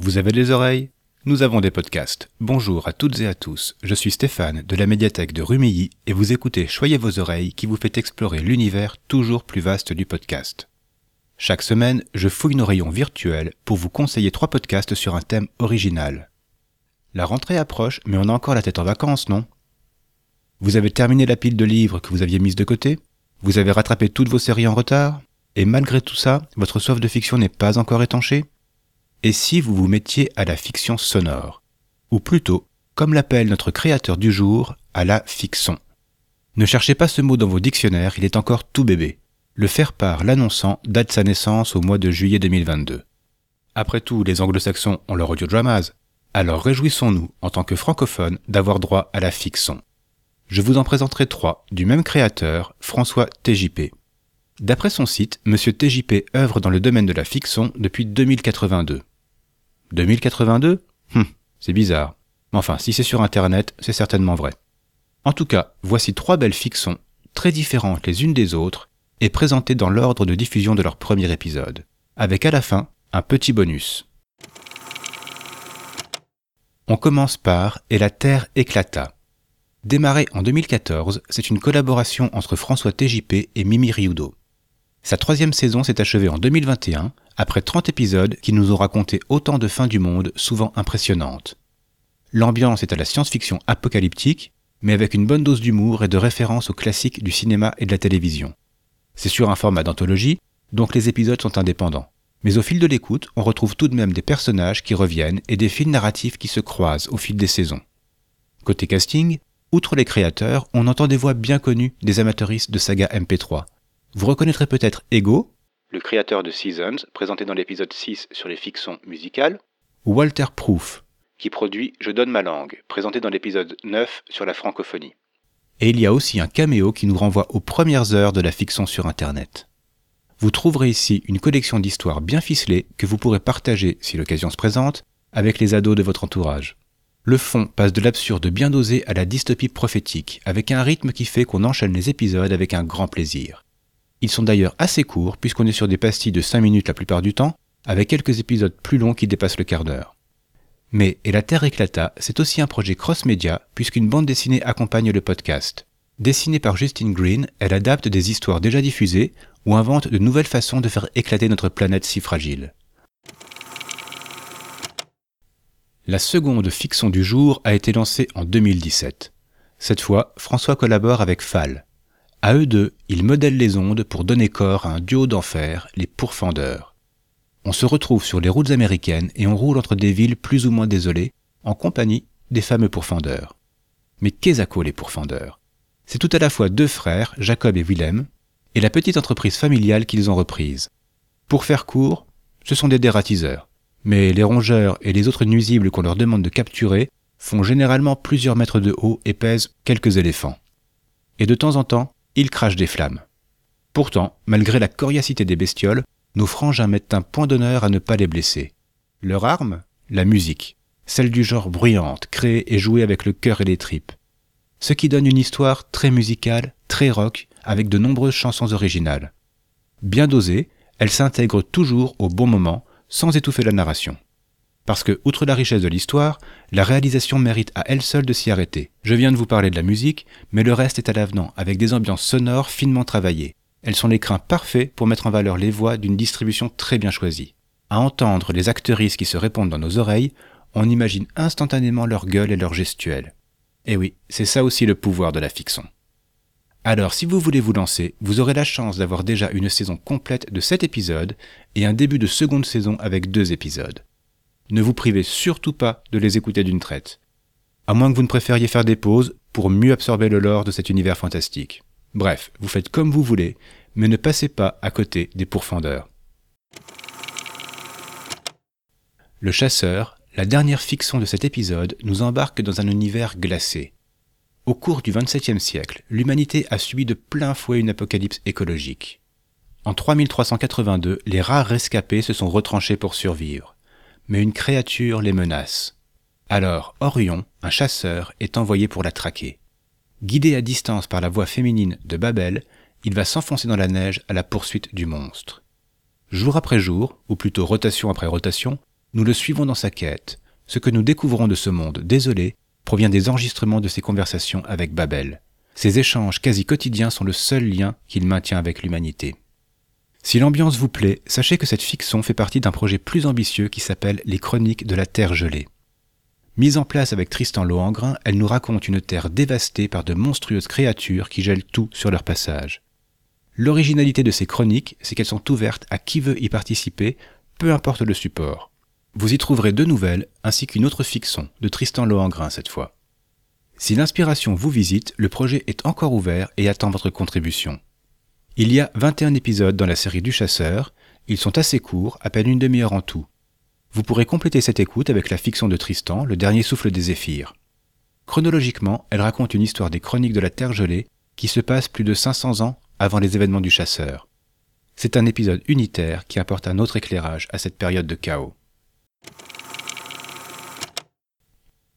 Vous avez des oreilles? Nous avons des podcasts. Bonjour à toutes et à tous, je suis Stéphane de la médiathèque de Rumilly et vous écoutez Choyez vos oreilles qui vous fait explorer l'univers toujours plus vaste du podcast. Chaque semaine, je fouille nos rayons virtuels pour vous conseiller trois podcasts sur un thème original. La rentrée approche, mais on a encore la tête en vacances, non? Vous avez terminé la pile de livres que vous aviez mise de côté? Vous avez rattrapé toutes vos séries en retard? Et malgré tout ça, votre soif de fiction n'est pas encore étanchée? Et si vous vous mettiez à la fiction sonore Ou plutôt, comme l'appelle notre créateur du jour, à la fiction. Ne cherchez pas ce mot dans vos dictionnaires, il est encore tout bébé. Le faire-part l'annonçant date sa naissance au mois de juillet 2022. Après tout, les anglo-saxons ont leur audiodramas, alors réjouissons-nous, en tant que francophones, d'avoir droit à la fiction. Je vous en présenterai trois, du même créateur, François TJP. D'après son site, M. TJP œuvre dans le domaine de la fiction depuis 2082. 2082 hum, C'est bizarre. Enfin, si c'est sur Internet, c'est certainement vrai. En tout cas, voici trois belles fictions, très différentes les unes des autres, et présentées dans l'ordre de diffusion de leur premier épisode, avec à la fin un petit bonus. On commence par Et la Terre éclata. Démarré en 2014, c'est une collaboration entre François TJP et Mimi Riudo. Sa troisième saison s'est achevée en 2021, après 30 épisodes qui nous ont raconté autant de fins du monde, souvent impressionnantes. L'ambiance est à la science-fiction apocalyptique, mais avec une bonne dose d'humour et de référence aux classiques du cinéma et de la télévision. C'est sur un format d'anthologie, donc les épisodes sont indépendants. Mais au fil de l'écoute, on retrouve tout de même des personnages qui reviennent et des fils narratifs qui se croisent au fil des saisons. Côté casting, outre les créateurs, on entend des voix bien connues des amateuristes de saga MP3, vous reconnaîtrez peut-être Ego, le créateur de Seasons, présenté dans l'épisode 6 sur les fictions musicales, ou Walter Proof, qui produit Je donne ma langue, présenté dans l'épisode 9 sur la francophonie. Et il y a aussi un caméo qui nous renvoie aux premières heures de la fiction sur Internet. Vous trouverez ici une collection d'histoires bien ficelées que vous pourrez partager, si l'occasion se présente, avec les ados de votre entourage. Le fond passe de l'absurde bien dosé à la dystopie prophétique, avec un rythme qui fait qu'on enchaîne les épisodes avec un grand plaisir. Ils sont d'ailleurs assez courts puisqu'on est sur des pastilles de 5 minutes la plupart du temps, avec quelques épisodes plus longs qui dépassent le quart d'heure. Mais Et la Terre éclata, c'est aussi un projet cross-média puisqu'une bande dessinée accompagne le podcast. Dessinée par Justine Green, elle adapte des histoires déjà diffusées ou invente de nouvelles façons de faire éclater notre planète si fragile. La seconde fiction du jour a été lancée en 2017. Cette fois, François collabore avec Fall, à eux deux, ils modèlent les ondes pour donner corps à un duo d'enfer, les pourfendeurs. On se retrouve sur les routes américaines et on roule entre des villes plus ou moins désolées, en compagnie des fameux pourfendeurs. Mais qu'est-ce les pourfendeurs? C'est tout à la fois deux frères, Jacob et Willem, et la petite entreprise familiale qu'ils ont reprise. Pour faire court, ce sont des dératiseurs. Mais les rongeurs et les autres nuisibles qu'on leur demande de capturer font généralement plusieurs mètres de haut et pèsent quelques éléphants. Et de temps en temps, ils crachent des flammes. Pourtant, malgré la coriacité des bestioles, nos frangins mettent un point d'honneur à ne pas les blesser. Leur arme La musique, celle du genre bruyante, créée et jouée avec le cœur et les tripes. Ce qui donne une histoire très musicale, très rock, avec de nombreuses chansons originales. Bien dosée, elle s'intègre toujours au bon moment, sans étouffer la narration parce que, outre la richesse de l'histoire, la réalisation mérite à elle seule de s'y arrêter. Je viens de vous parler de la musique, mais le reste est à l'avenant, avec des ambiances sonores finement travaillées. Elles sont l'écrin parfait pour mettre en valeur les voix d'une distribution très bien choisie. À entendre les actrices qui se répondent dans nos oreilles, on imagine instantanément leur gueule et leur gestuelle. Eh oui, c'est ça aussi le pouvoir de la fiction. Alors, si vous voulez vous lancer, vous aurez la chance d'avoir déjà une saison complète de 7 épisodes et un début de seconde saison avec 2 épisodes ne vous privez surtout pas de les écouter d'une traite. À moins que vous ne préfériez faire des pauses pour mieux absorber le lore de cet univers fantastique. Bref, vous faites comme vous voulez, mais ne passez pas à côté des pourfendeurs. Le chasseur, la dernière fiction de cet épisode, nous embarque dans un univers glacé. Au cours du XXIe siècle, l'humanité a subi de plein fouet une apocalypse écologique. En 3382, les rares rescapés se sont retranchés pour survivre mais une créature les menace. Alors Orion, un chasseur, est envoyé pour la traquer. Guidé à distance par la voix féminine de Babel, il va s'enfoncer dans la neige à la poursuite du monstre. Jour après jour, ou plutôt rotation après rotation, Nous le suivons dans sa quête. Ce que nous découvrons de ce monde désolé provient des enregistrements de ses conversations avec Babel. Ces échanges quasi quotidiens sont le seul lien qu'il maintient avec l'humanité. Si l'ambiance vous plaît, sachez que cette fiction fait partie d'un projet plus ambitieux qui s'appelle Les Chroniques de la Terre gelée. Mise en place avec Tristan Lohengrin, elle nous raconte une terre dévastée par de monstrueuses créatures qui gèlent tout sur leur passage. L'originalité de ces chroniques, c'est qu'elles sont ouvertes à qui veut y participer, peu importe le support. Vous y trouverez deux nouvelles, ainsi qu'une autre fiction, de Tristan Lohengrin cette fois. Si l'inspiration vous visite, le projet est encore ouvert et attend votre contribution. Il y a 21 épisodes dans la série du chasseur, ils sont assez courts, à peine une demi-heure en tout. Vous pourrez compléter cette écoute avec la fiction de Tristan, Le dernier souffle des zéphyrs. Chronologiquement, elle raconte une histoire des chroniques de la Terre gelée qui se passe plus de 500 ans avant les événements du chasseur. C'est un épisode unitaire qui apporte un autre éclairage à cette période de chaos.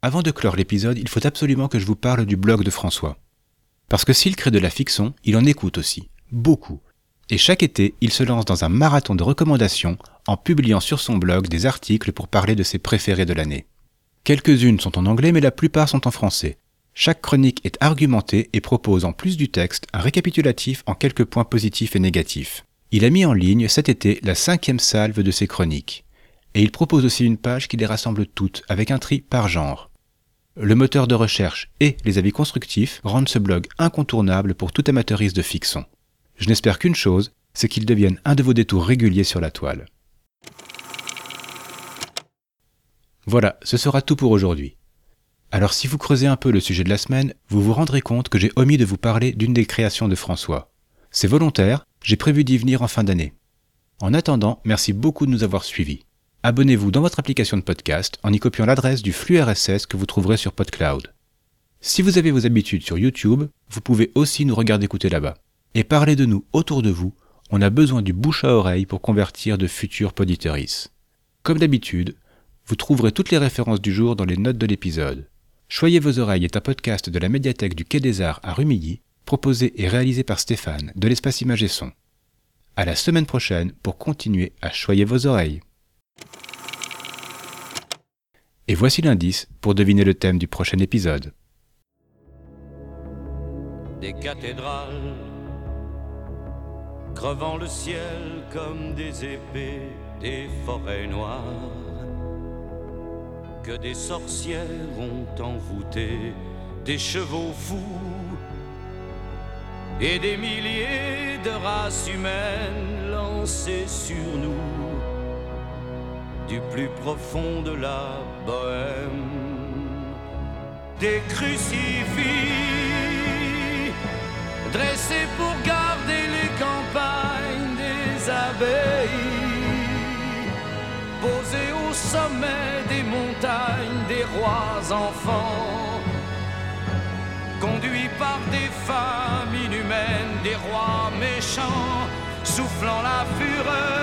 Avant de clore l'épisode, il faut absolument que je vous parle du blog de François. Parce que s'il crée de la fiction, il en écoute aussi, beaucoup, et chaque été, il se lance dans un marathon de recommandations en publiant sur son blog des articles pour parler de ses préférés de l'année. Quelques-unes sont en anglais mais la plupart sont en français. Chaque chronique est argumentée et propose en plus du texte un récapitulatif en quelques points positifs et négatifs. Il a mis en ligne cet été la cinquième salve de ses chroniques. Et il propose aussi une page qui les rassemble toutes avec un tri par genre. Le moteur de recherche et les avis constructifs rendent ce blog incontournable pour tout amateuriste de fiction. Je n'espère qu'une chose, c'est qu'il devienne un de vos détours réguliers sur la toile. Voilà, ce sera tout pour aujourd'hui. Alors si vous creusez un peu le sujet de la semaine, vous vous rendrez compte que j'ai omis de vous parler d'une des créations de François. C'est volontaire, j'ai prévu d'y venir en fin d'année. En attendant, merci beaucoup de nous avoir suivis. Abonnez-vous dans votre application de podcast en y copiant l'adresse du flux RSS que vous trouverez sur PodCloud. Si vous avez vos habitudes sur YouTube, vous pouvez aussi nous regarder écouter là-bas et parlez de nous autour de vous, on a besoin du bouche à oreille pour convertir de futurs poditeuris. Comme d'habitude, vous trouverez toutes les références du jour dans les notes de l'épisode. Choyez vos oreilles est un podcast de la médiathèque du Quai des Arts à Rumilly, proposé et réalisé par Stéphane de l'espace Image et Son. À la semaine prochaine pour continuer à choyer vos oreilles. Et voici l'indice pour deviner le thème du prochain épisode. Crevant le ciel comme des épées, des forêts noires. Que des sorcières ont envoûté, des chevaux fous et des milliers de races humaines lancées sur nous du plus profond de la bohème, des crucifix dressés pour garder sommet des montagnes des rois enfants, conduits par des femmes inhumaines, des rois méchants, soufflant la fureur